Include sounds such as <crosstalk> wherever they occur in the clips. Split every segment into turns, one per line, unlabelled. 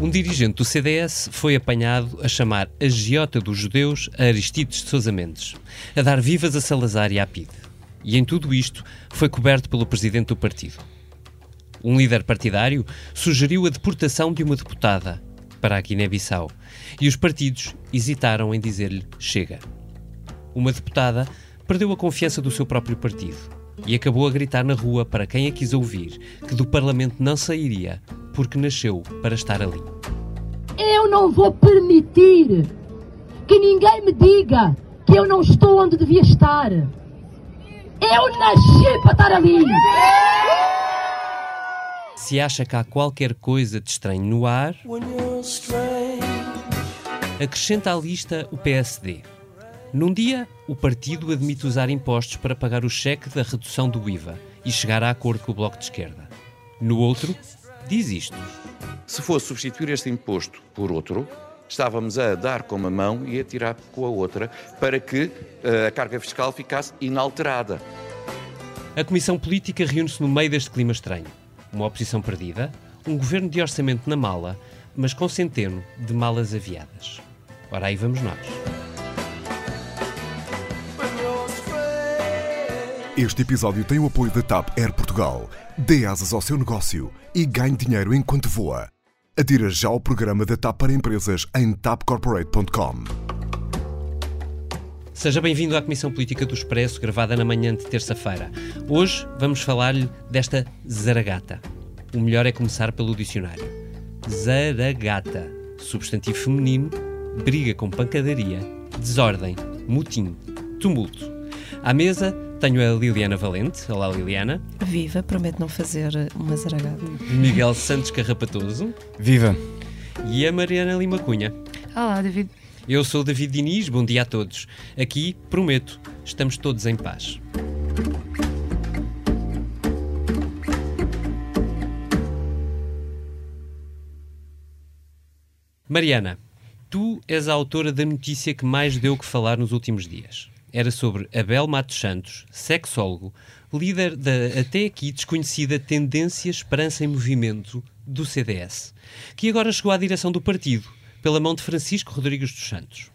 Um dirigente do CDS foi apanhado a chamar agiota dos judeus a Aristides de Sousa Mendes, a dar vivas a Salazar e à PIDE. E em tudo isto foi coberto pelo presidente do partido. Um líder partidário sugeriu a deportação de uma deputada para a Guiné-Bissau e os partidos hesitaram em dizer-lhe chega. Uma deputada perdeu a confiança do seu próprio partido e acabou a gritar na rua para quem a quis ouvir que do Parlamento não sairia porque nasceu para estar ali.
Eu não vou permitir que ninguém me diga que eu não estou onde devia estar. Eu nasci para estar ali.
Se acha que há qualquer coisa de estranho no ar, acrescenta à lista o PSD. Num dia, o partido admite usar impostos para pagar o cheque da redução do IVA e chegar a acordo com o Bloco de Esquerda. No outro, diz isto.
Se fosse substituir este imposto por outro, estávamos a dar com uma mão e a tirar com a outra para que uh, a carga fiscal ficasse inalterada.
A Comissão Política reúne-se no meio deste clima estranho. Uma oposição perdida, um governo de orçamento na mala, mas com centeno de malas aviadas. Ora, aí vamos nós.
Este episódio tem o apoio da TAP Air Portugal. Dê asas ao seu negócio e ganhe dinheiro enquanto voa. Adira já ao programa da TAP para empresas em tapcorporate.com.
Seja bem-vindo à Comissão Política do Expresso, gravada na manhã de terça-feira. Hoje vamos falar-lhe desta zaragata. O melhor é começar pelo dicionário. Zaragata, substantivo feminino, briga com pancadaria, desordem, mutim, tumulto. À mesa tenho a Liliana Valente. Olá, Liliana.
Viva, prometo não fazer uma zaragata.
Miguel Santos Carrapatoso.
Viva.
E a Mariana Lima Cunha.
Olá, David.
Eu sou o David Diniz, bom dia a todos. Aqui, prometo, estamos todos em paz. Mariana, tu és a autora da notícia que mais deu que falar nos últimos dias era sobre Abel Matos Santos, sexólogo, líder da até aqui desconhecida Tendência Esperança em Movimento do CDS, que agora chegou à direção do partido, pela mão de Francisco Rodrigues dos Santos.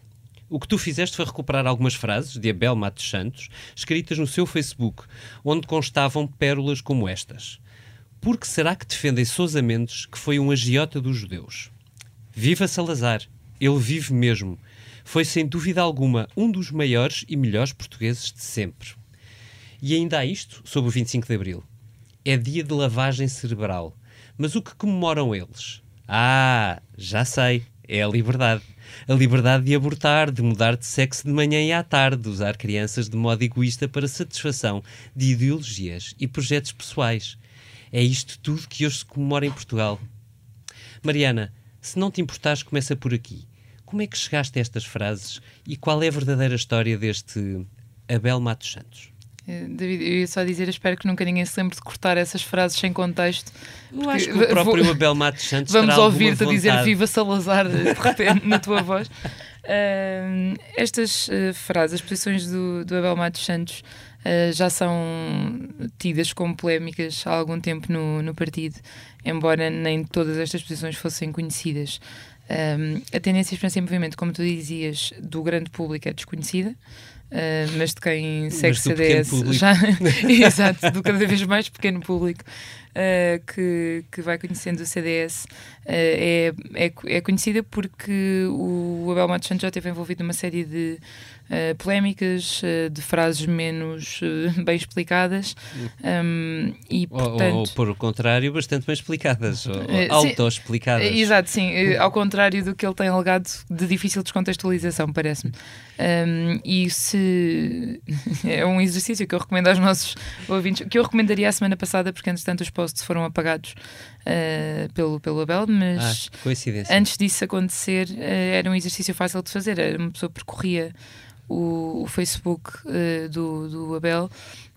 O que tu fizeste foi recuperar algumas frases de Abel Matos Santos, escritas no seu Facebook, onde constavam pérolas como estas. Por que será que defendem Sousa Mendes, que foi um agiota dos judeus? Viva Salazar! Ele vive mesmo foi sem dúvida alguma um dos maiores e melhores portugueses de sempre. E ainda há isto sobre o 25 de Abril. É dia de lavagem cerebral. Mas o que comemoram eles? Ah, já sei, é a liberdade. A liberdade de abortar, de mudar de sexo de manhã e à tarde, de usar crianças de modo egoísta para satisfação de ideologias e projetos pessoais. É isto tudo que hoje se comemora em Portugal. Mariana, se não te importares, começa por aqui. Como é que chegaste a estas frases e qual é a verdadeira história deste Abel Matos Santos?
Eh, David, eu ia só dizer, espero que nunca ninguém se lembre de cortar essas frases sem contexto.
Eu acho que o próprio vou, Abel Matos Santos
Vamos ouvir-te dizer Viva Salazar de <laughs> repente na tua voz. Uh, estas uh, frases, as posições do, do Abel Matos Santos uh, já são tidas como polémicas há algum tempo no, no partido, embora nem todas estas posições fossem conhecidas. Um, a tendência de experiência em movimento, como tu dizias, do grande público é desconhecida. Uh, mas de quem segue CDS <laughs> já <laughs> exato, do cada vez mais pequeno público uh, que, que vai conhecendo o CDS uh, é, é, é conhecida porque o Abel Matos Santos já esteve envolvido numa série de uh, polémicas, uh, de frases menos uh, <laughs> bem explicadas um, e, portanto...
Ou, ou, por contrário, bastante bem explicadas, ou auto-explicadas.
Exato, sim, ao contrário do que ele tem alegado de difícil descontextualização, parece-me. Um, e se... <laughs> é um exercício que eu recomendo aos nossos ouvintes, que eu recomendaria a semana passada, porque entretanto os posts foram apagados uh, pelo, pelo Abel, mas
ah,
antes disso acontecer uh, era um exercício fácil de fazer. Era uma pessoa percorria o, o Facebook uh, do, do Abel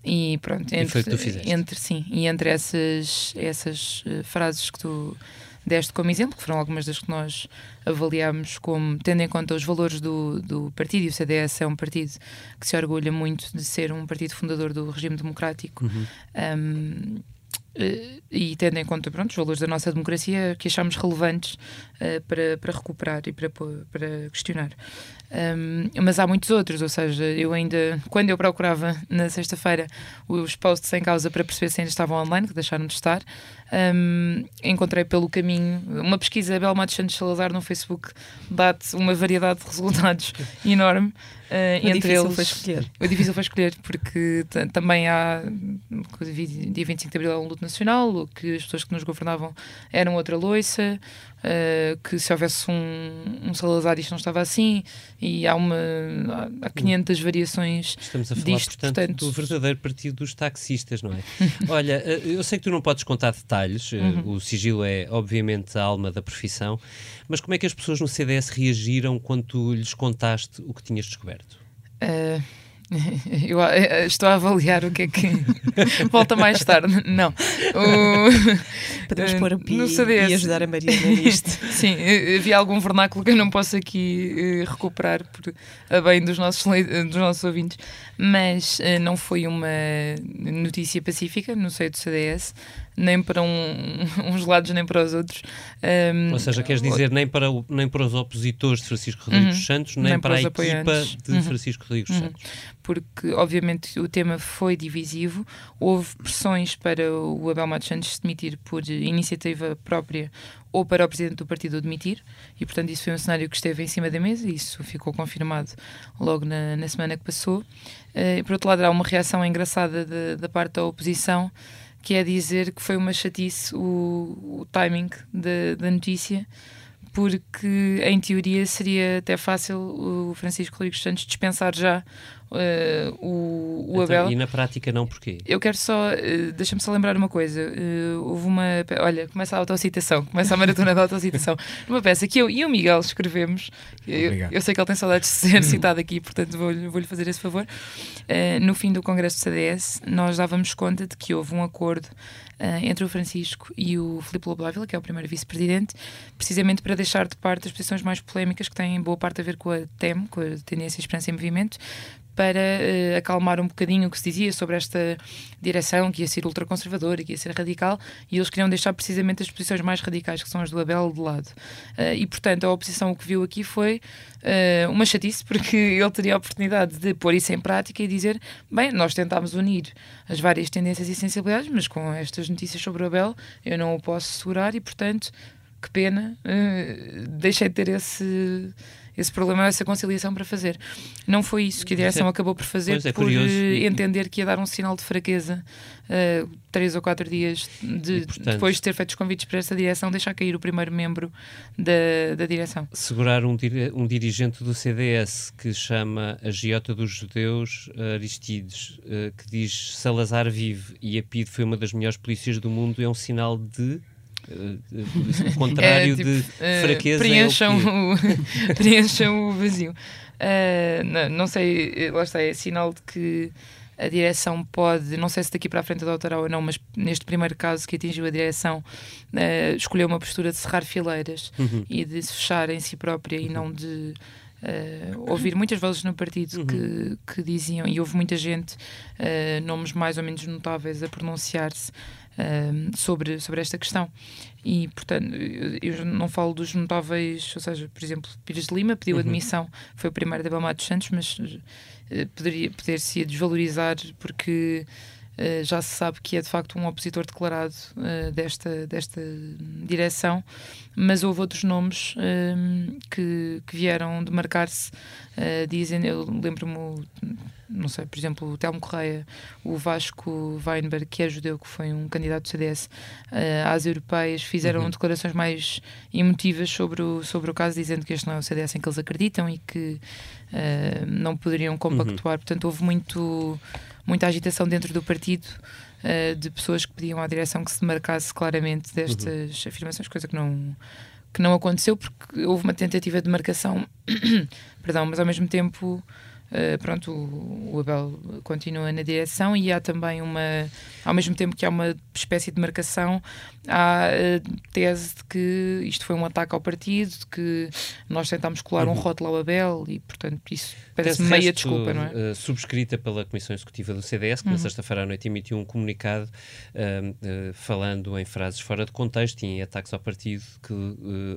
e pronto.
Entre, e foi que tu fizeste.
Entre, sim, e entre essas, essas frases que tu deste como exemplo, que foram algumas das que nós avaliámos como, tendo em conta os valores do, do partido, e o CDS é um partido que se orgulha muito de ser um partido fundador do regime democrático. Uhum. Um, Uh, e tendo em conta pronto, os valores da nossa democracia que achamos relevantes uh, para, para recuperar e para, para questionar. Um, mas há muitos outros, ou seja, eu ainda, quando eu procurava na sexta-feira os posts em causa para perceber se ainda estavam online, que deixaram de estar, um, encontrei pelo caminho uma pesquisa Belmato Santos Salazar no Facebook dá-te uma variedade de resultados <laughs> enorme.
Uh, o entre eles, foi escolher.
O difícil foi escolher, porque também há dia 25 de Abril é um luto nacional, que as pessoas que nos governavam eram outra loiça, uh, que se houvesse um, um Salazar isto não estava assim, e há uma há 500 variações
Estamos a falar,
disto,
portanto,
portanto,
do verdadeiro partido dos taxistas, não é? <laughs> Olha, eh, eu sei que tu não podes contar detalhes, uhum. o sigilo é obviamente a alma da profissão, mas como é que as pessoas no CDS reagiram quando tu lhes contaste o que tinhas descoberto?
Uh, <laughs> eu estou a avaliar o que é que <laughs> volta mais tarde. Não.
O... <laughs> Podemos pôr o pi e ajudar a Mariana nisto.
Sim, havia algum vernáculo que eu não posso aqui recuperar por, a bem dos nossos, dos nossos ouvintes, mas não foi uma notícia pacífica no seio do CDS nem para um, <laughs> uns lados nem para os outros.
Um, Ou seja, queres dizer nem para, o, nem para os opositores de Francisco Rodrigues uhum, Santos, nem, nem para, para a equipa de uhum, Francisco Rodrigues uhum, Santos.
Porque, obviamente, o tema foi divisivo, houve pressões para o Abel Matos Santos se demitir por iniciativa própria ou para o presidente do partido demitir, e portanto isso foi um cenário que esteve em cima da mesa, e isso ficou confirmado logo na, na semana que passou. Uh, por outro lado, há uma reação engraçada da parte da oposição, que é dizer que foi uma chatice o, o timing da notícia, porque em teoria seria até fácil o Francisco Rodrigues Santos dispensar já uh, o, o então, Abel.
E na prática não porquê?
Eu quero só, uh, deixa-me só lembrar uma coisa. Uh, houve uma, olha, começa a autocitação, começa a maratona da autocitação. <laughs> Numa peça que eu e o Miguel escrevemos, eu, eu, sei que ele tem saudades de ser <laughs> citado aqui, portanto vou-lhe vou fazer esse favor. no fim do Congresso do CDS, nós dávamos conta de que houve um acordo Uh, entre o Francisco e o Filipe Lobo que é o primeiro vice-presidente, precisamente para deixar de parte as posições mais polémicas que têm boa parte a ver com a TEM, com a Tendência Esperança em Movimento, para uh, acalmar um bocadinho o que se dizia sobre esta direção que ia ser ultraconservadora, que ia ser radical, e eles queriam deixar precisamente as posições mais radicais, que são as do Abel, de lado. Uh, e, portanto, a oposição o que viu aqui foi uh, uma chatice, porque <laughs> ele teria a oportunidade de pôr isso em prática e dizer: bem, nós tentámos unir as várias tendências e sensibilidades, mas com estas notícias sobre o Abel eu não o posso segurar e, portanto, que pena, deixei de ter esse esse problema, essa conciliação para fazer. Não foi isso que a direção é, acabou por fazer, é, por curioso. entender que ia dar um sinal de fraqueza uh, três ou quatro dias de, portanto, depois de ter feito os convites para essa direção, deixar cair o primeiro membro da, da direção.
Segurar um, um dirigente do CDS que chama a Giota dos Judeus, Aristides, uh, que diz Salazar vive e a PID foi uma das melhores polícias do mundo, é um sinal de o contrário é, tipo, de uh, fraqueza
preencham,
é
o, <laughs> preencham o vazio. Uh, não, não, sei, lá está, é sinal de que a direção pode, não sei se daqui para a frente adotará ou não, mas neste primeiro caso que atingiu a direção, uh, escolheu uma postura de cerrar fileiras uhum. e de se fechar em si própria uhum. e não de Uh, ouvir muitas vozes no partido uhum. que, que diziam, e houve muita gente, uh, nomes mais ou menos notáveis, a pronunciar-se sobre, sobre esta questão. E, portanto, eu não falo dos notáveis, ou seja, por exemplo, Pires de Lima pediu uhum. admissão, foi o primeiro da Belmar dos Santos, mas uh, poderia poder-se desvalorizar porque uh, já se sabe que é de facto um opositor declarado uh, desta, desta direção, mas houve outros nomes que, que vieram demarcar-se, dizem, eu lembro-me não sei, por exemplo, o Telmo Correia, o Vasco Weinberg, que é judeu, que foi um candidato do CDS às europeias, fizeram uhum. declarações mais emotivas sobre o, sobre o caso, dizendo que este não é o CDS em que eles acreditam e que não poderiam compactuar. Uhum. Portanto, houve muito, muita agitação dentro do partido. Uh, de pessoas que pediam à direção que se demarcasse claramente destas uhum. afirmações, coisa que não, que não aconteceu porque houve uma tentativa de marcação, <coughs> perdão, mas ao mesmo tempo Uh, pronto, o, o, Abel continua na direção e há também uma, ao mesmo tempo que há uma espécie de marcação, há a tese de que isto foi um ataque ao partido, de que nós tentámos colar uhum. um rótulo ao Abel e, portanto, isso parece meia desculpa, não é?
Uh, subscrita pela Comissão Executiva do CDS, que uhum. na sexta-feira à noite emitiu um comunicado uh, falando em frases fora de contexto e em ataques ao partido, que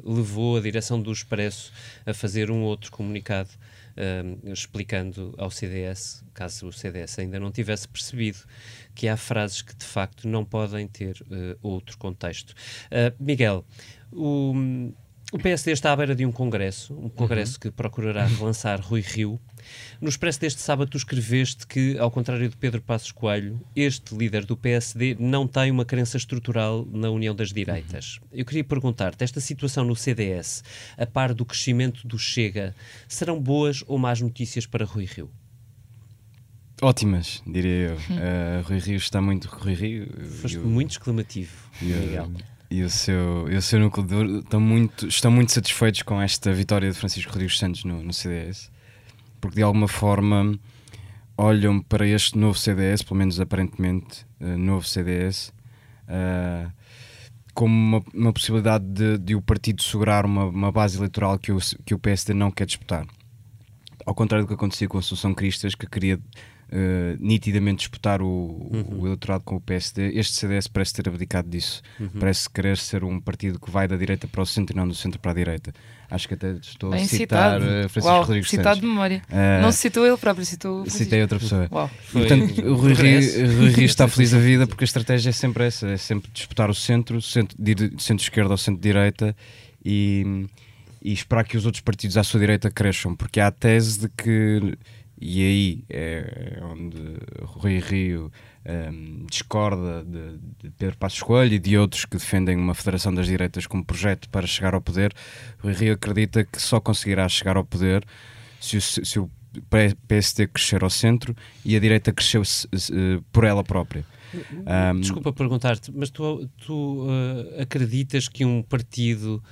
levou a direção do Expresso a fazer um outro comunicado explicando ao CDS, caso o CDS ainda não tivesse percebido, que há frases que de facto não podem ter uh, outro contexto. Uh, Miguel, o, o PSD está à beira de um congresso, um congresso uhum. que procurará relançar Rui Rio. No expresso deste sábado, tu escreveste que, ao contrário de Pedro Passos Coelho, este líder do PSD não tem uma crença estrutural na união das direitas. Uhum. Eu queria perguntar-te: esta situação no CDS, a par do crescimento do Chega, serão boas ou más notícias para Rui Rio?
Ótimas, diria eu. Uh, Rui Rio está muito. Rui Rio.
Foste eu, muito exclamativo, Miguel
e o seu, e o seu núcleo duro estão muito, estão muito satisfeitos com esta vitória de Francisco Rodrigues Santos no, no CDS, porque de alguma forma olham para este novo CDS, pelo menos aparentemente uh, novo CDS, uh, como uma, uma possibilidade de, de, o partido segurar uma, uma, base eleitoral que o, que o PSD não quer disputar. Ao contrário do que acontecia com a Associação Cristas, que queria uh, nitidamente disputar o, uhum. o, eleitorado com o PSD, este CDS parece ter abdicado disso. Uhum. Parece querer ser um partido que vai da direita para o centro e não do centro para a direita. Acho que até estou Bem a citar citado. Eh, Francisco Uau, Rodrigues
citado de memória. Uh, não se citou ele próprio, citou
Citei outra pessoa. Uau. E, portanto, o Rui Rio está feliz da vida porque a estratégia é sempre essa, é sempre disputar o centro, centro-esquerda ou centro-direita e, e esperar que os outros partidos à sua direita cresçam, porque há a tese de que e aí é, é onde Rui Rio um, discorda de, de Pedro Passos Coelho e de outros que defendem uma federação das direitas como projeto para chegar ao poder. Rui Rio acredita que só conseguirá chegar ao poder se o, se o PSD crescer ao centro e a direita cresceu por ela própria.
Um, Desculpa perguntar-te, mas tu, tu uh, acreditas que um partido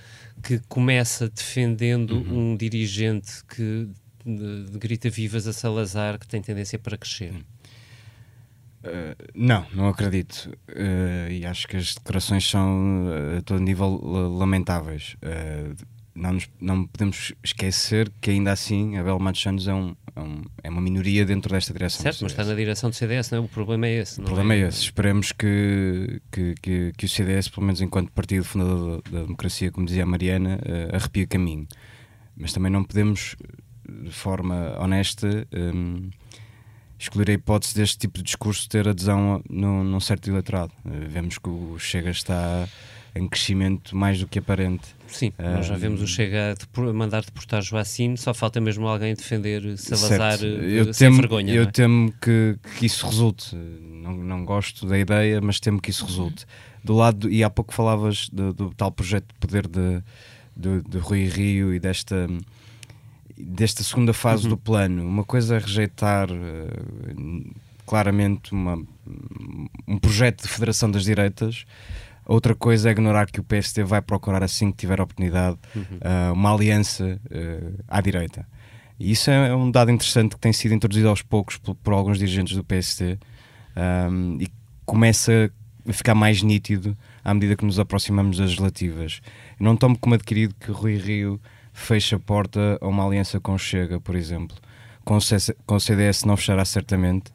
que começa defendendo uhum. um dirigente que de, de grita vivas a Salazar que tem tendência para crescer?
Uh, não, não acredito. Uh, e acho que as declarações são uh, a todo nível lamentáveis. não, nos, não podemos esquecer que ainda assim Abel Matos Santos é, um, é, um, é, uma minoria dentro desta direção.
Certo, mas está na direção do CDS, não é? O problema é esse.
O problema é, é esse. Esperemos que, que, que, que, o CDS, pelo menos enquanto partido fundador da democracia, como dizia a Mariana, arrepie caminho. Mas também não podemos de forma honesta, um, escolher a hipótese deste tipo de discurso ter adesão num, num certo eleitorado. Uh, vemos que o Chega está em crescimento mais do que aparente.
Sim, uh, nós já vemos o Chega a mandar deportar Joacine, só falta mesmo alguém defender Salazar certo. Eh, eu sem
temo,
vergonha.
Eu
é?
temo que, que, isso resulte. Não, não gosto da ideia, mas temo que isso resulte. Do lado, e há pouco falavas do, do tal projeto de poder de, de, de Rui Rio e desta desta segunda fase uhum. do plano. Uma coisa é rejeitar uh, claramente uma, um projeto de federação das direitas, outra coisa é ignorar que o PSD vai procurar, assim que tiver a oportunidade, uhum. uh, uma aliança uh, à direita. E isso é, é um dado interessante que tem sido introduzido aos poucos por, por alguns dirigentes do PSD um, e começa a ficar mais nítido à medida que nos aproximamos das legislativas. não tomo como adquirido que Rui Rio fecha a porta a uma aliança com Chega, por exemplo. Com o, CS, com o CDS não fechará certamente.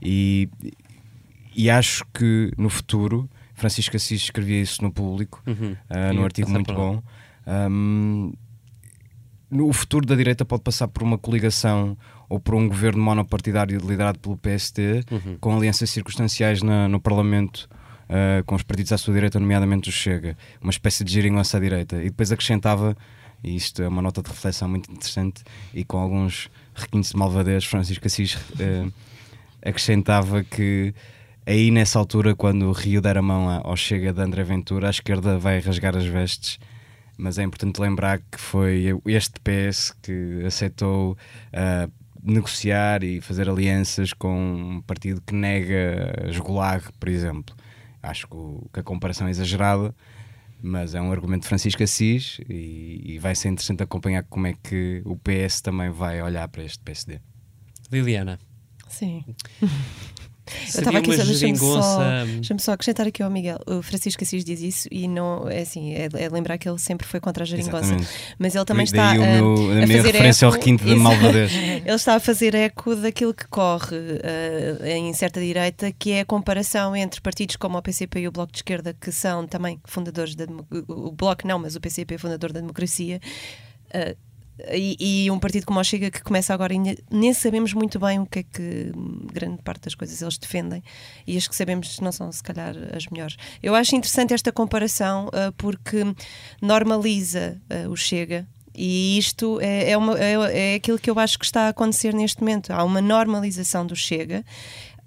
E, e acho que no futuro, Francisco Assis escrevia isso no público, uhum. uh, num artigo muito bom. Um, o futuro da direita pode passar por uma coligação ou por um governo monopartidário liderado pelo PSD, uhum. com alianças circunstanciais na, no Parlamento uh, com os partidos à sua direita, nomeadamente o Chega, uma espécie de giringança à direita. E depois acrescentava e isto é uma nota de reflexão muito interessante e com alguns requintes de malvadez, Francisco Assis uh, acrescentava que aí nessa altura, quando o Rio der a mão ao Chega de André Ventura, a esquerda vai rasgar as vestes. Mas é importante lembrar que foi este PS que aceitou uh, negociar e fazer alianças com um partido que nega as Gulag, por exemplo. Acho que a comparação é exagerada, mas é um argumento de Francisco Assis e, e, vai ser interessante acompanhar como é que o PS também vai olhar para este PSD.
Liliana.
Sim. <laughs>
Eu estava aqui, deixa-me só,
deixa só acrescentar aqui ao Miguel. O Francisco Assis diz isso e não é assim, é, é lembrar que ele sempre foi contra a geringonça. Mas ele também está
Daí a,
meu,
a, a minha referência
eco,
ao requinte de malvadez. <laughs> <laughs>
ele está a fazer eco daquilo que corre uh, em certa direita, que é a comparação entre partidos como o PCP e o Bloco de Esquerda, que são também fundadores da o Bloco não, mas o PCP é fundador da democracia. Uh, e, e, um partido como o Chega que começa agora, nem sabemos muito bem o que é que grande parte das coisas eles defendem e as que sabemos não são, se calhar, as melhores. Eu acho interessante esta comparação uh, porque normaliza uh, o Chega. E isto é, é, uma, é, é aquilo que eu acho que está a acontecer neste momento. Há uma normalização do Chega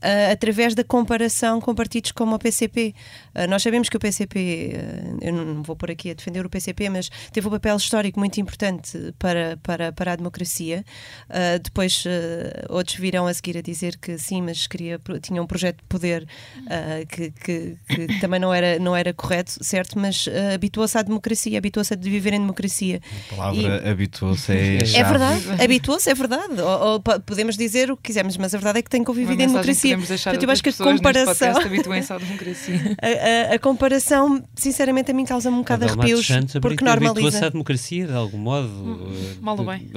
uh, através da comparação com partidos como o PCP. Uh, nós sabemos que o PCP, uh, ah, eu não vou por aqui a defender o PCP, mas teve um papel histórico muito importante para, para, para a democracia. depois outros virão a seguir a dizer que sim, mas queria, tinha um projeto de poder que, que, que, <coughs> também não era, não era correto, certo? Mas habituou-se à democracia, habituou-se a viver em democracia.
A palavra habituou-se é.
É verdade, habituou-se, é verdade. Ou, ou, podemos dizer o que quisermos, mas a verdade é que tem convivido em democracia
deixar Portanto, eu acho que a comparação democracia. <laughs>
A, a, a, comparação, sinceramente, a mim causa-me um bocado de arrepios porque normaliza.
a democracia de algum modo. Hum,
uh, mal ou bem.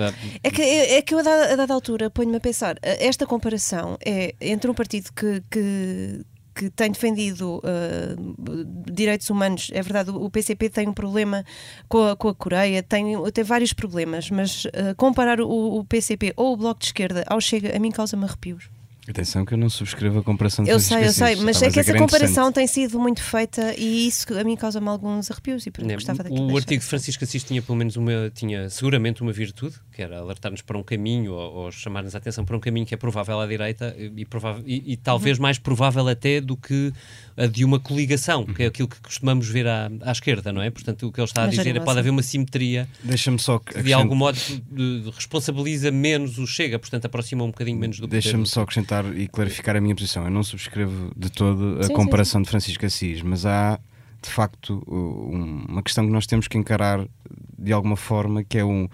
É que, é, é que eu a dada, a dada altura ponho-me a pensar, esta comparação é entre um partido que, que que tem defendido uh, direitos humanos. É verdade, o PCP tem um problema com a, com a Coreia, tem, tem vários problemas, mas uh, comparar o, o, PCP ou o Bloco de Esquerda ao Chega, a mim causa-me arrepios.
Atenção que eu não subscrevo a comparação
de Eu sei, eu sei, mas é que essa comparação tem sido muito feita e isso a mim causa-me alguns arrepios e por gostava daqui
O artigo de Francisco Assis tinha pelo menos uma, tinha seguramente uma virtude, que era alertar-nos para um caminho ou, ou chamar-nos a atenção para um caminho que é provável à direita e, provável, e, e talvez uhum. mais provável até do que de uma coligação, que é uhum. aquilo que costumamos ver à, à, esquerda, não é? Portanto, o que ele está a dizer é que pode haver uma simetria
Deixa-me só
que de algum modo de, de, responsabiliza menos o Chega, portanto aproxima um bocadinho menos do
poder. Deixa-me só acrescentar e clarificar a minha posição. Eu não subscrevo de todo a sim, comparação sim, sim. de Francisco Assis, mas há de facto uma questão que nós temos que encarar de alguma forma, que é um,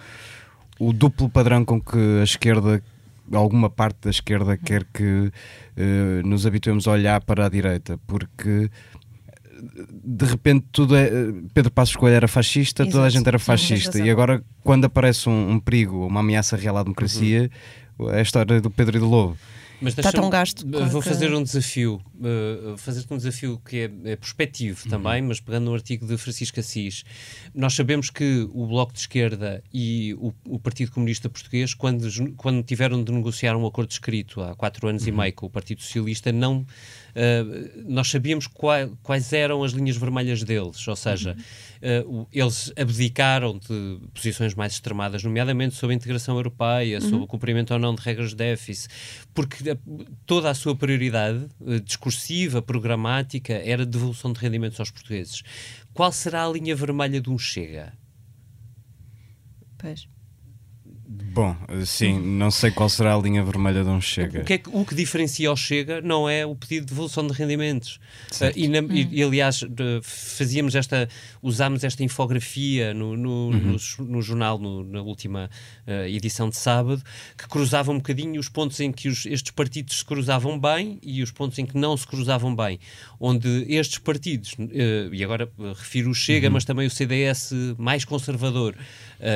o duplo padrão com que a esquerda, alguma parte da esquerda, quer que uh, nos habituemos a olhar para a direita, porque de repente tudo é. Pedro Passos Coelho era fascista, Exato. toda a gente era fascista, e agora quando aparece um, um perigo, uma ameaça real à democracia, uhum. é a história do Pedro e do Lobo.
Mas está tão gasto.
Vou que... fazer um desafio, uh, fazer um desafio que é, é prospectivo uhum. também, mas pegando no artigo de Francisco Assis. Nós sabemos que o Bloco de Esquerda e o, o Partido Comunista Português, quando, quando tiveram de negociar um acordo escrito há quatro anos uhum. e meio com o Partido Socialista, não uh, nós sabíamos qual, quais eram as linhas vermelhas deles, ou seja, uhum. uh, eles abdicaram de posições mais extremadas, nomeadamente sobre a integração europeia, uhum. sobre o cumprimento ou não de regras de déficit, porque toda a sua prioridade uh, discursiva, programática, era devolução de rendimentos aos portugueses. Qual será a linha vermelha de um Chega?
Pois.
Bom, sim, não sei qual será a linha vermelha de um Chega.
O que, é que, o que diferencia o Chega não é o pedido de devolução de rendimentos. Uh, e, na, hum. e, e, aliás, fazíamos esta, usámos esta infografia no, no, uhum. no, no jornal, no, na última uh, edição de sábado, que cruzava um bocadinho os pontos em que os, estes partidos se cruzavam bem e os pontos em que não se cruzavam bem. Onde estes partidos, uh, e agora refiro o Chega, uhum. mas também o CDS mais conservador,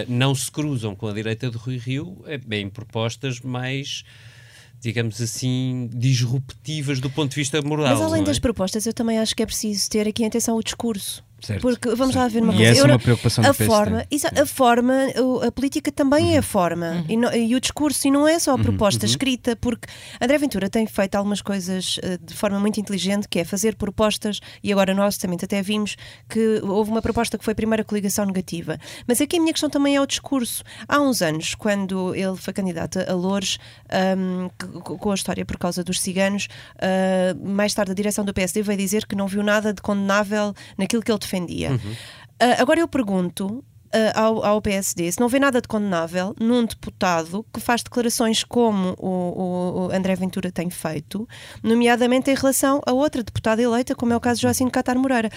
não se cruzam com a direita do Rui Rio é em propostas mais digamos assim, disruptivas do ponto de vista moral.
Mas além
é?
das propostas, eu também acho que é preciso ter aqui atenção ao discurso.
Certo,
Porque vamos
certo.
lá ver uma
e
coisa.
Essa é uma preocupação
a forma, a forma, a política também uhum. é a forma uhum. e, no, e, o discurso e não é só a uhum. proposta uhum. escrita, porque André Ventura tem feito algumas coisas uh, de forma muito inteligente, que é fazer propostas e agora nós também até vimos que houve uma proposta que foi a primeira coligação negativa. Mas aqui a minha questão também é o discurso. Há uns anos, quando ele foi candidato a Loures, um, com a história por causa dos ciganos, uh, mais tarde a direção do PSD veio dizer que não viu nada de condenável naquilo que ele defendia. Uhum. Uh, agora eu pergunto. Uh, ao, ao, PSD, se não vê nada de condenável num deputado que faz declarações como o, o, André Ventura tem feito, nomeadamente em relação a outra deputada eleita, como é o caso de Joacine Catar Moreira.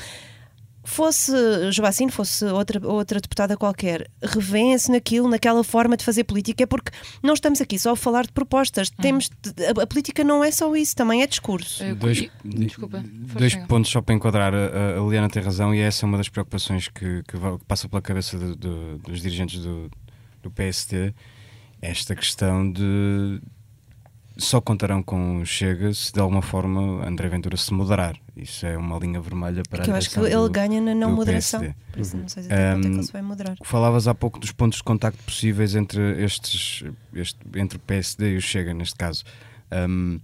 Fosse Joacine, fosse outra, outra deputada qualquer, revêem-se naquilo, naquela forma de fazer política, é porque não estamos aqui só a falar de propostas. Hum. Temos de, a, a, política não é só isso, também é discurso.
Dois, Desculpa, dois pontos só para enquadrar. A, a Liliana tem razão e essa é uma das preocupações que, que passa pela cabeça de, de, dos dirigentes do, do PSD. Esta questão de só contarão com Chega se de alguma forma André Ventura se moderar. Isso é uma linha vermelha para
Porque a eu acho que ele ganha na não moderação. Por isso não sei se um, ele se vai moderar.
Falavas há pouco dos pontos de contacto possíveis entre estes, este, entre o PSD e o Chega, neste caso. Um,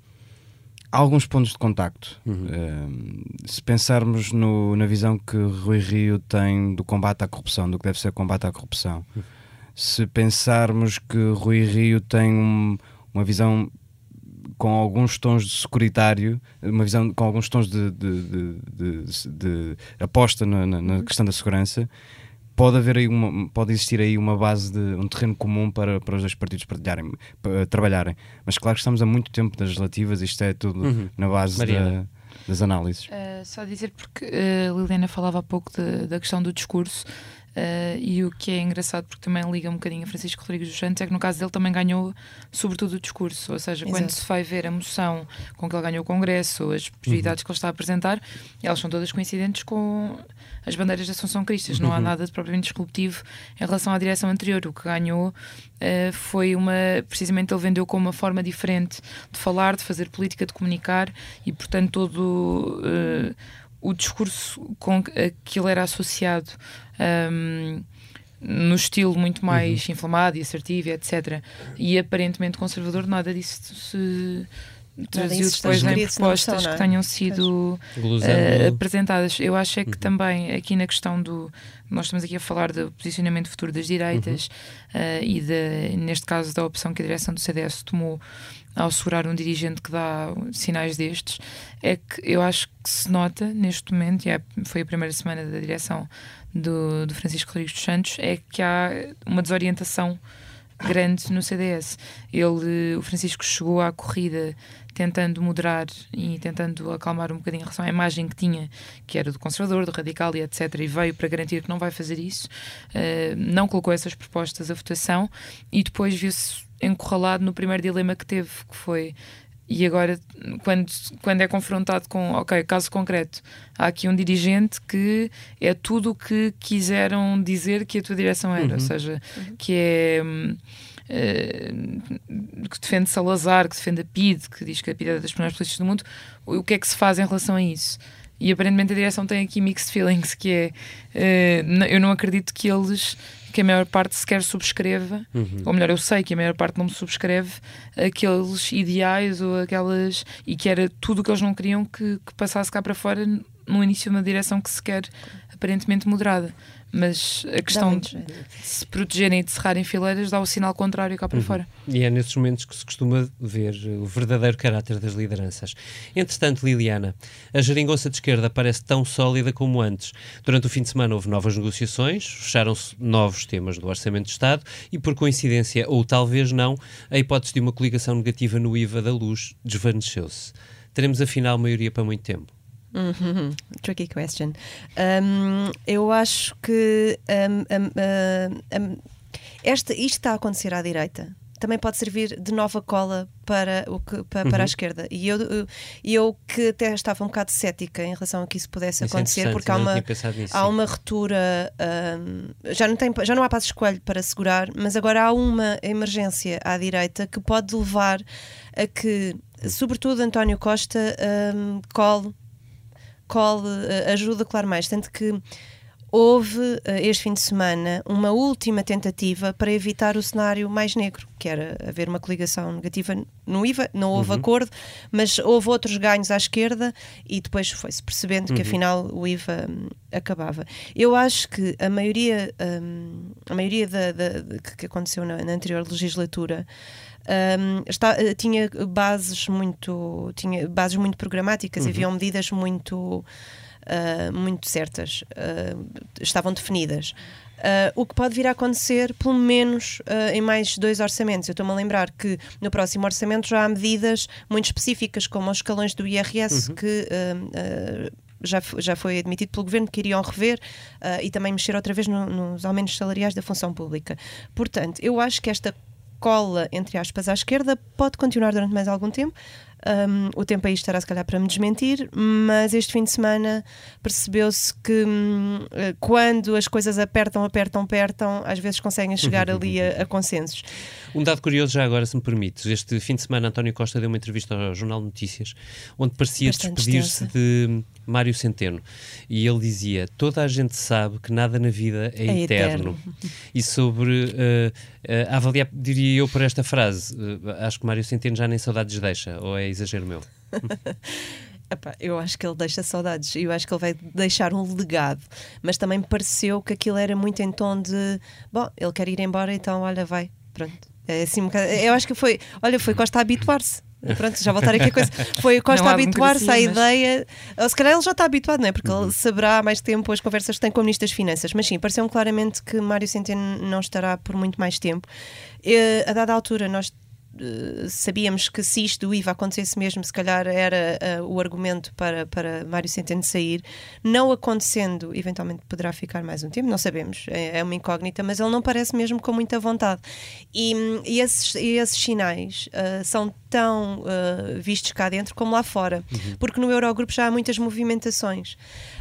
há alguns pontos de contacto. Uhum. Um, se pensarmos no, na visão que Rui Rio tem do combate à corrupção, do que deve ser combate à corrupção, uhum. se pensarmos que Rui Rio tem um, uma visão com alguns tons de securitário, uma visão com alguns tons de, de, de, de aposta na, na, na, questão da segurança, pode haver aí uma, pode existir aí uma base de um terreno comum para, para os dois partidos partilharem, para trabalharem. Mas claro que estamos há muito tempo das relativas, isto é tudo uhum. na base da, das análises.
Uh, só dizer porque uh, Liliana falava há pouco de, da questão do discurso. Uh, e o que é engraçado, porque também liga um bocadinho a Francisco Rodrigues dos Santos, é que no caso dele também ganhou, sobretudo, o discurso. Ou seja, Exato. quando se vai ver a moção com que ele ganhou o Congresso, as prioridades uhum. que ele está a apresentar, elas são todas coincidentes com as bandeiras da Assunção Cristas. Não há uhum. nada de propriamente disruptivo em relação à direção anterior. O que ganhou uh, foi uma. Precisamente ele vendeu com uma forma diferente de falar, de fazer política, de comunicar e, portanto, todo. Uh, o discurso com que ele era associado um, no estilo muito mais uhum. inflamado e assertivo, etc. E aparentemente conservador, nada disso se traziu depois em propostas que tenham sido uh, apresentadas. Eu acho é que uhum. também aqui na questão do. Nós estamos aqui a falar do posicionamento futuro das direitas uhum. uh, e, de, neste caso, da opção que a direção do CDS tomou ao segurar um dirigente que dá sinais destes, é que eu acho que se nota neste momento, e é, foi a primeira semana da direção do, do Francisco Rodrigues dos Santos, é que há uma desorientação grande no CDS. Ele, o Francisco chegou à corrida tentando moderar e tentando acalmar um bocadinho em relação à imagem que tinha, que era do conservador, do radical e etc. E veio para garantir que não vai fazer isso. Uh, não colocou essas propostas à votação e depois viu-se encurralado no primeiro dilema que teve, que foi e agora, quando, quando é confrontado com, ok, caso concreto, há aqui um dirigente que é tudo o que quiseram dizer que a tua direção era, uhum. ou seja, uhum. que é. Uh, que defende Salazar, que defende a PID, que diz que a PID é das primeiras polícias do mundo, o que é que se faz em relação a isso? E aparentemente a direção tem aqui mixed feelings, que é uh, eu não acredito que eles que a maior parte sequer subscreva, uhum. ou melhor, eu sei que a maior parte não subscreve aqueles ideais ou aquelas. e que era tudo o que eles não queriam que, que passasse cá para fora no início de uma direção que se quer aparentemente moderada mas a questão de se protegerem e de cerrarem fileiras dá o sinal contrário cá para uhum. fora.
E é nesses momentos que se costuma ver o verdadeiro caráter das lideranças. Entretanto, Liliana, a geringonça de esquerda parece tão sólida como antes. Durante o fim de semana houve novas negociações, fecharam-se novos temas do Orçamento de Estado e, por coincidência, ou talvez não, a hipótese de uma coligação negativa no IVA da luz desvaneceu-se. Teremos afinal maioria para muito tempo.
Uhum. Tricky question. Um, eu acho que um, um, esta, isto está a acontecer à direita. Também pode servir de nova cola para, o que, para, uhum. para a uhum. esquerda. E eu, eu que até estava um bocado cética em relação a que isso pudesse isso é acontecer, é porque há uma, há uma ruptura, já, não tem, já não há passo escolho para segurar, mas agora há uma emergência à direita que pode levar a que, sobretudo, António Costa um, cole cole, eh, ajuda, claro, mais. Tanto que houve eh, este fim de semana uma última tentativa para evitar o cenário mais negro, que era haver uma coligação negativa no IVA, não houve uhum. acordo, mas houve outros ganhos à esquerda e depois foi-se percebendo uhum. que afinal o IVA um, acabava. Eu acho que a maioria, um, a maioria da, da, que aconteceu na, na anterior legislatura um, está, eh, tinha bases muito tinha bases muito programáticas uhum. havia medidas muito uh, muito certas uh, estavam definidas Uh, o que pode vir a acontecer, pelo menos uh, em mais dois orçamentos. Eu estou-me a lembrar que no próximo orçamento já há medidas muito específicas, como os escalões do IRS, uhum. que uh, já, já foi admitido pelo governo que iriam rever e também mexer outra vez no, nos aumentos salariais da função pública. Portanto, eu acho que esta cola, entre aspas, à esquerda pode continuar durante mais algum tempo. Um, o tempo aí estará, se calhar, para me desmentir, mas este fim de semana percebeu-se que hum, eh, quando as coisas apertam, apertam, apertam, às vezes conseguem chegar ali a, a, consensos.
Um dado curioso, já agora, se me permites: este fim de semana, António Costa deu uma entrevista ao Jornal Notícias, onde parecia despedir-se de Mário Centeno. E ele dizia: Toda a gente sabe que nada na vida é, é eterno. eterno. E sobre. Uh, uh, a avaliar, diria eu, por esta frase, uh, acho que Mário Centeno já nem saudades deixa, ou é exagero meu? <laughs>
Epá, eu acho que ele deixa saudades e eu acho que ele vai deixar um legado, mas também me pareceu que aquilo era muito em tom de bom, ele quer ir embora, então olha, vai, pronto. É assim um eu acho que foi, olha, foi Costa a habituar-se. Pronto, já voltar aqui a coisa. <laughs> Foi Costa a habituar-se à ideia. Ou se calhar ele já está habituado, não é? Porque uhum. ele saberá mais tempo as conversas que tem com o Ministro das Finanças. Mas sim, pareceu-me claramente que Mário Centeno não estará por muito mais tempo. E, a dada altura, nós eh, sabíamos que se isto do IVA acontecesse mesmo, se calhar era uh, o argumento para, para Mário Centeno sair. Não acontecendo, eventualmente poderá ficar mais um tempo, não sabemos, é, é uma incógnita, mas ele não parece mesmo com muita vontade. E, e esses, esses sinais uh, são tão uh, vistos cá dentro como lá fora, uhum. porque no Eurogrupo já há muitas movimentações.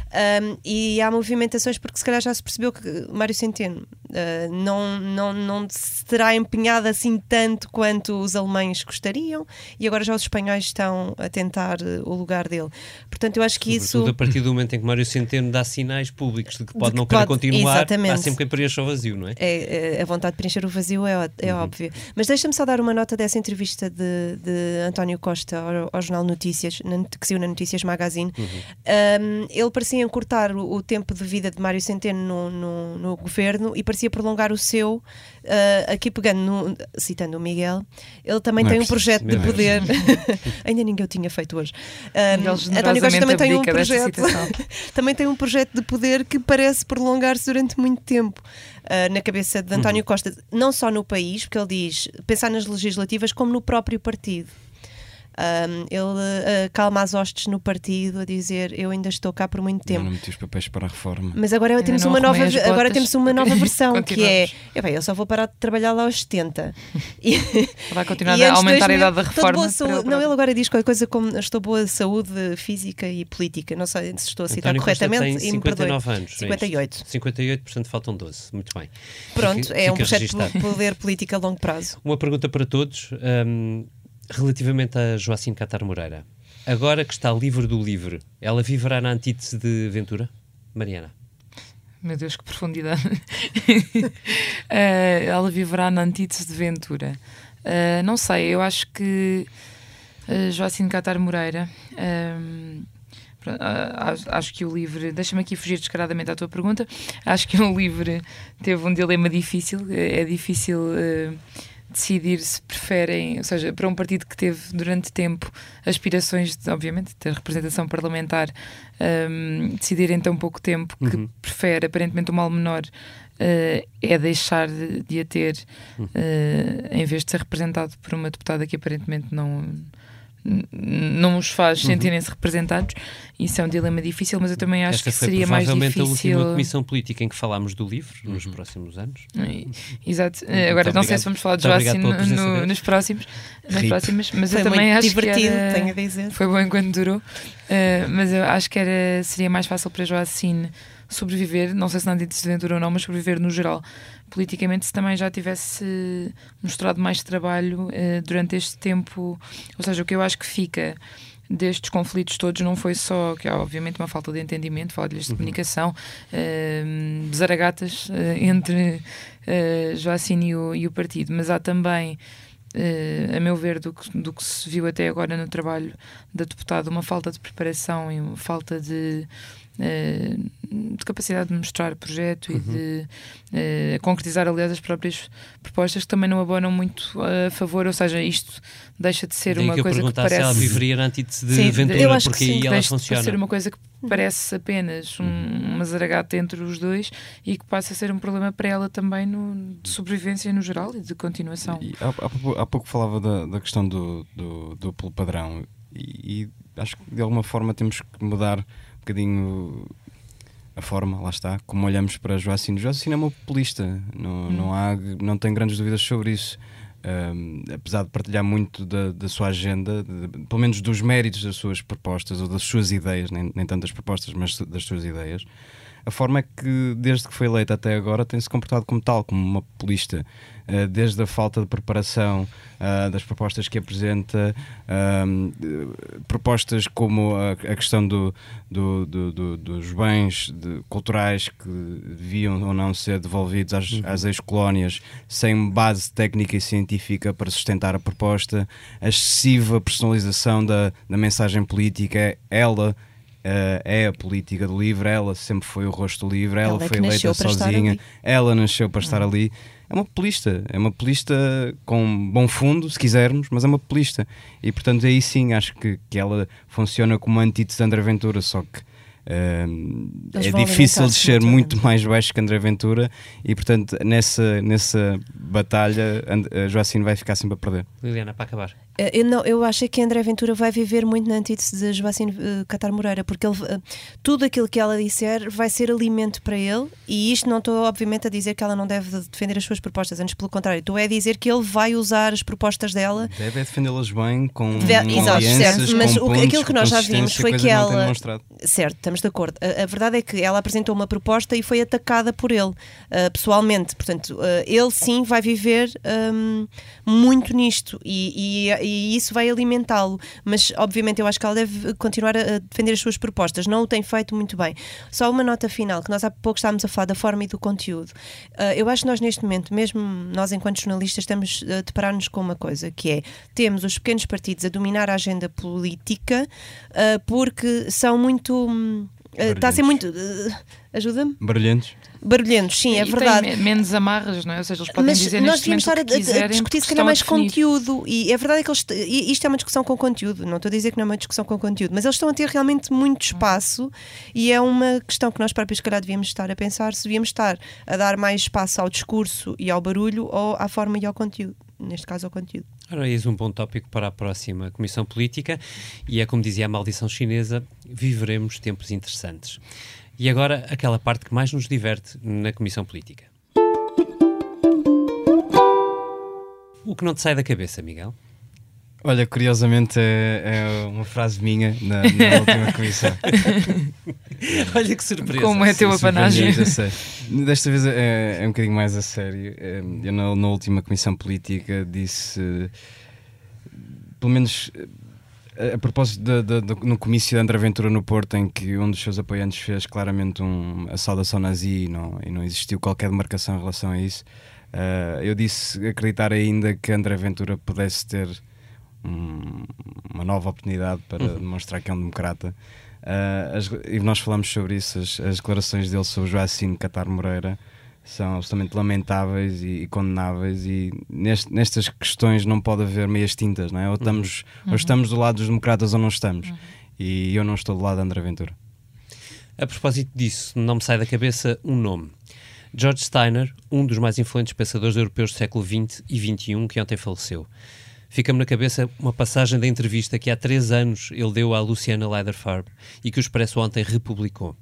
Um, e há movimentações porque se calhar já se percebeu que Mário Centeno uh, não, não, não se terá empenhado assim tanto quanto os alemães gostariam e agora já os espanhóis estão a tentar uh, o lugar dele. Portanto, eu acho que
Sobretudo
isso.
a partir do momento em que Mário Centeno dá sinais públicos de que pode de que não querer pode... continuar, Exatamente. há sempre quem preencha o vazio, não é?
é? é? A vontade de preencher o vazio é, é uhum. óbvia. Mas deixa-me só dar uma nota dessa entrevista de, de António Costa ao, ao Jornal Notícias, que saiu na Notícias Magazine. Uhum. Um, ele parecia parecia encurtar o, o, tempo de vida de Mário Centeno no, no, no governo e parecia prolongar o seu, uh, aqui pegando, no, citando o Miguel, ele também Não tem é um projeto de poder. <laughs> Ainda ninguém o tinha feito hoje. Um, António Costa também tem um projeto. <laughs> também tem um projeto de poder que parece prolongar-se durante muito tempo. Uh, na cabeça de António uhum. Costa, não só no país, porque ele diz pensar nas legislativas, como no próprio partido. Um, ele uh, calma as hostes no partido a dizer eu ainda estou cá por muito tempo.
não meti os papéis para a reforma.
Mas agora temos uma nova, agora temos <laughs> uma nova versão que é eu só vou parar de trabalhar lá aos 70.
E, <laughs> Vai continuar a aumentar 2000, a idade da reforma.
Ele não, ele agora diz qualquer coisa como estou boa saúde física e política. Não sei se estou a citar António corretamente.
Tem 59 anos.
58.
É 58, portanto faltam 12. Muito bem.
Pronto, fica, é um projeto de poder político a longo prazo.
Uma pergunta para todos. Um, Relativamente a Joacim Catar Moreira, agora que está livre do livre, ela viverá na antítese de Ventura? Mariana?
Meu Deus, que profundidade. uh, <laughs> ela viverá na antítese de Ventura. Uh, não sei, eu acho que uh, Joacim Catar Moreira. Uh, acho que o livre. Deixa-me aqui fugir descaradamente à tua pergunta. Acho que o livre teve um dilema difícil. É difícil decidir se preferem, ou seja, para um partido que teve durante tempo aspirações de, obviamente, ter representação parlamentar, um, decidir em tão pouco tempo que uhum. prefere aparentemente o mal menor uh, é deixar de, de a ter uh, em vez de ser representado por uma deputada que aparentemente não não os faz uhum. sentirem-se representados. Isso é um dilema difícil, mas eu também acho Esta que seria mais difícil.
a última comissão política em que falámos do livro uhum. nos próximos anos.
Exato. Muito Agora, não obrigado. sei se vamos falar de Joacim no, no, nos próximos, nas próximas, mas foi eu também acho
divertido,
que era,
tenho a dizer.
foi bom enquanto durou. Uh, mas eu acho que era, seria mais fácil para Joacim sobreviver, não sei se na antecedente ou não, mas sobreviver no geral politicamente se também já tivesse mostrado mais trabalho uh, durante este tempo. Ou seja, o que eu acho que fica destes conflitos todos não foi só que há obviamente uma falta de entendimento, falhas de uhum. comunicação, uh, zaragatas uh, entre uh, Joacine e o, e o partido, mas há também Uh, a meu ver, do que, do que se viu até agora no trabalho da deputada, uma falta de preparação e uma falta de eh, de capacidade de mostrar o projeto uhum. e de uh, concretizar, aliás, as próprias propostas que também não abonam muito a favor, ou seja, isto deixa de ser Daí uma que coisa que parece... se
ela viveria na antítese de sim, Ventura, porque aí ela funciona.
de ser uma coisa que parece apenas um, uhum. uma zaragata entre os dois e que passa a ser um problema para ela também no, de sobrevivência no geral e de continuação.
E, há, há, há, pouco falava da, da questão do, do, do padrão e, e acho que de alguma forma temos que mudar bocadinho a forma, lá está, como olhamos para Joacine. Joacine é uma populista, não, hum. não, há, não tenho grandes dúvidas sobre isso. Um, apesar de partilhar muito da, da sua agenda, de, pelo menos dos méritos das suas propostas ou das suas ideias, nem, nem tantas propostas, mas das suas ideias, a forma é que, desde que foi eleita até agora, tem-se comportado como tal, como uma populista. Uh, desde a falta de preparação uh, das propostas que apresenta, uh, propostas como a, questão do, do, do, dos bens de, culturais que deviam ou não ser devolvidos às, uhum. às ex-colónias sem base técnica e científica para sustentar a proposta, a excessiva personalização da, da mensagem política, ela Uh, é a política do livro, ela sempre foi o rosto do livro, ela, ela é foi eleita sozinha, ela nasceu para estar ali. É uma populista, é uma populista com bom fundo, se quisermos, mas é uma populista. E portanto aí sim acho que, que ela funciona como antítese de André Ventura, só que Uh, é difícil de ser muito mais baixo que André Ventura e, portanto, nessa, nessa batalha, a Joacine vai ficar sempre a perder.
Liliana, para acabar.
Eh, eu, não, eu acho que André Ventura vai viver muito na antítese de Joacine uh, Catar Moreira, porque ele, uh, tudo aquilo que ela disser vai ser alimento para ele, e isto não estou, obviamente, a dizer que ela não deve defender as suas propostas, antes pelo contrário, estou a dizer que ele vai usar as propostas dela.
Deve defendê-las bem, com.
Deve, exato, certo, mas o, aquilo que nós já vimos foi que ela. Certo, estamos de acordo. A, a, verdade é que ela apresentou uma proposta e foi atacada por ele, uh, pessoalmente. Portanto, ele sim vai viver um, muito nisto, e, e e isso vai alimentá-lo. Mas, obviamente, eu acho que ela deve continuar a defender as suas propostas. Não o tem feito muito bem. Só uma nota final, que nós há pouco estávamos a falar da forma e do conteúdo. Uh, eu acho que nós, neste momento, mesmo nós, enquanto jornalistas, estamos a deparar-nos com uma coisa, que é, temos os pequenos partidos a dominar a agenda política uh, porque são muito... Uh, está a ser muito. Ajuda-me?
Barulhentos?
Barulhentos, sim, é verdade.
menos amarras, não é? Ou seja, eles podem Mas dizer nós devíamos estar a, a,
discutir se calhar mais conteúdo. E é verdade que eles. Isto é uma discussão com conteúdo, não estou a dizer que não é uma discussão com conteúdo, mas eles estão a ter realmente muito espaço e é uma questão que nós próprios, se calhar, devíamos estar a pensar se devíamos estar a dar mais espaço ao discurso e ao barulho ou à forma e ao conteúdo. Neste caso, ao conteúdo.
Ora, eis um bom tópico para a próxima Comissão Política e é como dizia a maldição chinesa: viveremos tempos interessantes. E agora aquela parte que mais nos diverte na Comissão Política. O que não te sai da cabeça, Miguel?
Olha, curiosamente é, é uma frase minha na, na <laughs> última comissão. <laughs>
Olha que surpresa.
Como é teu apanagem.
Desta vez é, é, um bocadinho mais a sério. É, eu na, na última comissão política disse, pelo menos a propósito de, de, de, no comício de André Ventura no Porto, em que um dos seus apoiantes fez claramente um, a saudação nazi e não, e não existiu qualquer demarcação em relação a isso, uh, eu disse acreditar ainda que André Ventura pudesse ter um, uma nova oportunidade para uhum. demonstrar que é um democrata. Uh, as, e nós falamos sobre isso, as, as declarações dele sobre Joacine Catar Moreira são absolutamente lamentáveis e, e condenáveis e nest, nestas questões não pode haver meias tintas, não é? Ou estamos, uhum. ou estamos do lado dos democratas ou não estamos. Uhum. E eu não estou do lado de André Ventura.
A propósito disso, não me sai da cabeça um nome. George Steiner, um dos mais influentes pensadores europeus do século XX e XXI, que ontem faleceu. Fica-me na cabeça uma passagem da entrevista que há três anos ele deu à Luciana Leiderfarb e que o Expresso ontem republicou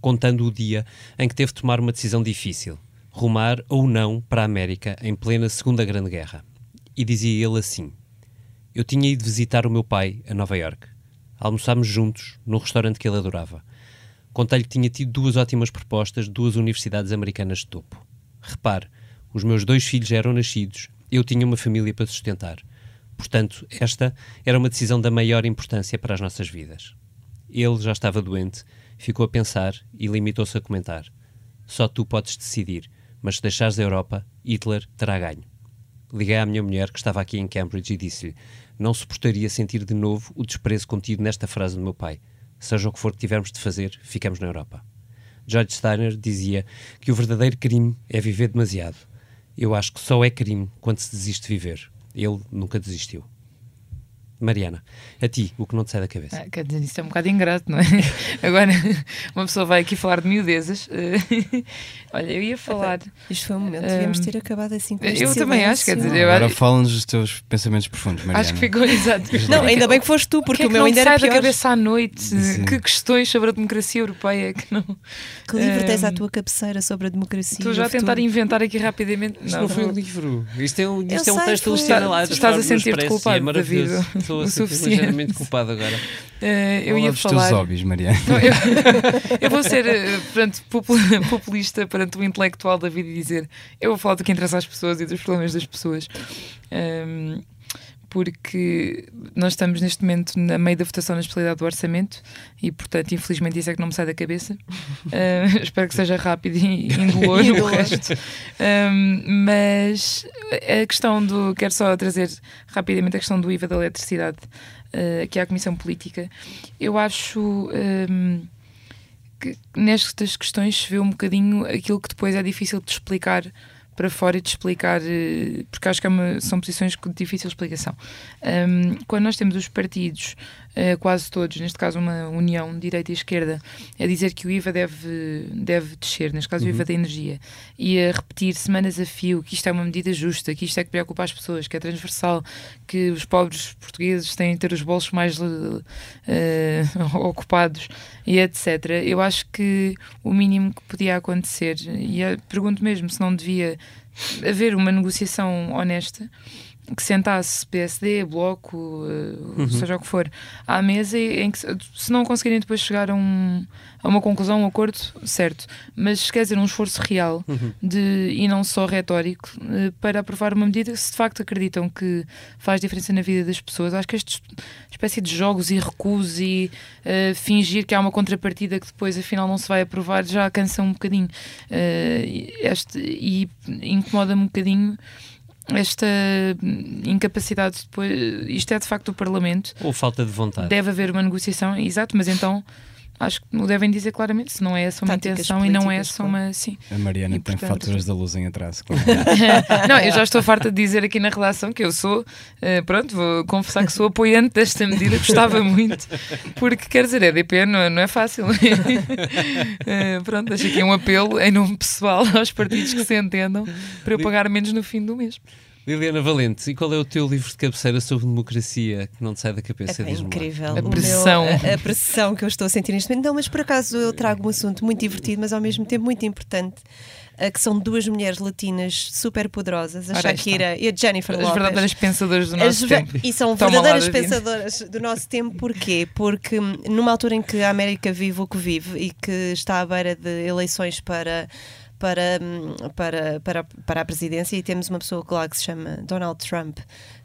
contando o dia em que teve de tomar uma decisão difícil: rumar ou não para a América em plena Segunda Grande Guerra. E dizia ele assim: Eu tinha ido visitar o meu pai a Nova York. Almoçámos juntos num restaurante que ele adorava. Contei-lhe que tinha tido duas ótimas propostas de duas universidades americanas de topo. Repare, os meus dois filhos eram nascidos, eu tinha uma família para sustentar. Portanto, esta era uma decisão da maior importância para as nossas vidas. Ele já estava doente ficou a pensar e limitou-se a comentar: Só tu podes decidir, mas se deixares a Europa, Hitler terá ganho. Liguei à minha mulher, que estava aqui em Cambridge, e disse-lhe: Não suportaria sentir de novo o desprezo contido nesta frase do meu pai. Seja o que for que tivermos de fazer, ficamos na Europa. George Steiner dizia que o verdadeiro crime é viver demasiado. Eu acho que só é crime quando se desiste de viver. Ele nunca desistiu. Mariana, a ti, o que não te sai da cabeça?
Ah, quer dizer, isso é um bocado ingrato, não é? <laughs> Agora, uma pessoa vai aqui falar de miudezas. <laughs> Olha, eu ia falar.
Isto foi um momento,
Um,
devíamos ter acabado assim com este
eu também acho, quer dizer, eu
Agora fala-nos dos teus pensamentos profundos, Mariana.
acho que ficou <laughs> exato.
Não, ainda bem que foste tu,
O
porque
que é
o
que
meu
não
ainda
te
era
sai da cabeça à noite?
Sim.
Que questões sobre a democracia europeia é que não.
Que livro tens à
Ehm,
tua cabeceira sobre a democracia?
Estou já
o
a tentar inventar aqui rapidamente.
Isto não, foi um livro. Isto é um, isto
Eu
é um
sei,
texto
foi.
alucinado.
Estás a sentir-te culpado,
é maravilhoso.
David,
Estou
o
a sentir
suficiente.
ligeiramente culpado agora. <laughs>
Eh, eu ia falar.
teus hobbies, Mariana.
Não, eu, <laughs> <laughs> eu vou ser eh, popul- populista perante o intelectual da vida e dizer eu vou falar do que interessa às pessoas e dos problemas das pessoas. Ahm, porque nós estamos neste momento na meio da votação na especialidade do orçamento e, portanto, infelizmente, isso é que não me sai da cabeça. <laughs> Ah, <laughs> espero que seja rápido e indolor o resto. Ahm, mas a questão do. Quero só trazer rapidamente a questão do IVA da eletricidade, ah, que é a Comissão Política. Eu acho. ahm, que nestas questões se vê um bocadinho aquilo que depois é difícil de explicar para fora e de explicar, eh, porque acho que é uma- são posições de difícil explicação. Ahm, quando nós temos os partidos, eh, quase todos, neste caso uma união, direita e esquerda, a dizer que o IVA deve, deve descer, neste caso o IVA da energia, e a repetir semanas a fio que isto é uma medida justa, que isto é que preocupa as pessoas, que é transversal, que os pobres portugueses têm de ter os bolsos mais eh, <laughs> ocupados e etc. Eu acho que o mínimo que podia acontecer, e pergunto mesmo se não devia haver uma negociação honesta que sentasse PSD, Bloco, eh, seja o que for, à mesa e em que, se- não conseguirem depois chegar a, um, a uma conclusão, um acordo, certo, mas quer dizer, um esforço real de, e não só retórico eh, para aprovar uma medida que se de facto acreditam que faz diferença na vida das pessoas. Acho que esta espécie de jogos e recuos e eh, fingir que há uma contrapartida que depois afinal não se vai aprovar já cansa um bocadinho. Este, e incomoda-me um bocadinho esta hum, incapacidade depois. Isto é de facto o Parlamento.
Ou falta de vontade.
Deve haver uma negociação, exato, mas então acho que o devem dizer claramente se não é essa uma
Táticas
intenção e não é
claro.
uma. Sim.
A Mariana
E,
tem
portanto-
faturas da luz em atraso. claro. <laughs>
não, eu já estou farta de dizer aqui na redação que eu sou, eh, pronto, vou confessar que sou apoiante desta medida, gostava muito, porque quer dizer, EDP não, é- não é fácil. <laughs> Eh, pronto, deixo aqui um apelo em nome pessoal aos partidos que se entendam para eu pagar menos no fim do mês.
Liliana Valente, e qual é o teu livro de cabeceira sobre democracia que não te sai da cabeça?
É
lá.
incrível.
A
O meu-
pressão.
a, a pressão que eu estou a sentir neste momento. Não, mas por acaso eu trago um assunto muito divertido, mas ao mesmo tempo muito importante. eh, Que são duas mulheres latinas super poderosas, a
Ora, aí está.
Shakira e a Jennifer
As
Lopez.
verdadeiras pensadoras do
As
nosso
ve-
tempo.
E são
Toma lá,
verdadeiras
David.
pensadoras do nosso tempo, porquê? Porque hum, numa altura em que a América vive o que vive e que está à beira de eleições para. Para, hum, para, para, para a presidência, e temos uma pessoa lá que se chama Donald Trump,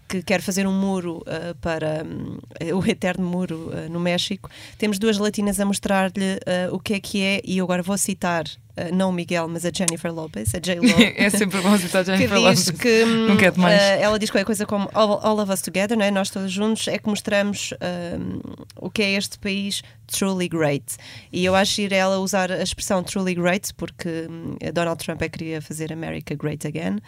que quer fazer um muro uh, para hum, o eterno muro uh, no México. Temos duas latinas a mostrar-lhe uh, o que é que é, e eu agora vou citar, uh, não o Miguel, mas a Jennifer Lopez, a J-Lo <laughs>
é sempre bom citar
que
Jennifer Lopez.
que hum,
Não quer demais.
eh, ela diz qualquer coisa como all, all of us together, não é? nós todos juntos, é que mostramos hum, o que é este país truly great. E eu acho ir ela usar a expressão truly great porque hum, Donald Trump é que queria fazer America great again.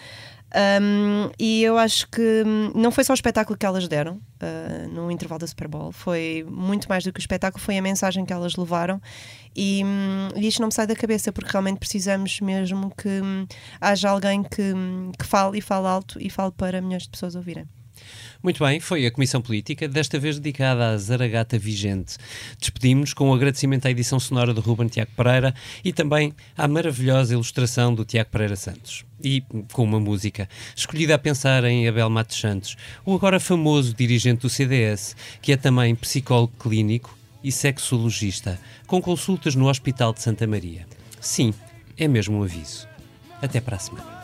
Um, e eu acho que hum, não foi só o espetáculo que elas deram uh, no intervalo da Super Bowl, foi muito mais do que o espetáculo, foi a mensagem que elas levaram. E, hum, e isto não me sai da cabeça porque realmente precisamos mesmo que hum, haja alguém que, hum, que fale e fale alto e fale para milhões de pessoas ouvirem.
Muito bem, foi a Comissão Política, desta vez dedicada à Zaragata Vigente. Despedimos-nos com o agradecimento à edição sonora do Ruben Tiago Pereira e também à maravilhosa ilustração do Tiago Pereira Santos. E com uma música escolhida a pensar em Abel Matos Santos, o agora famoso dirigente do CDS, que é também psicólogo clínico e sexologista, com consultas no Hospital de Santa Maria. Sim, é mesmo um aviso. Até para a semana.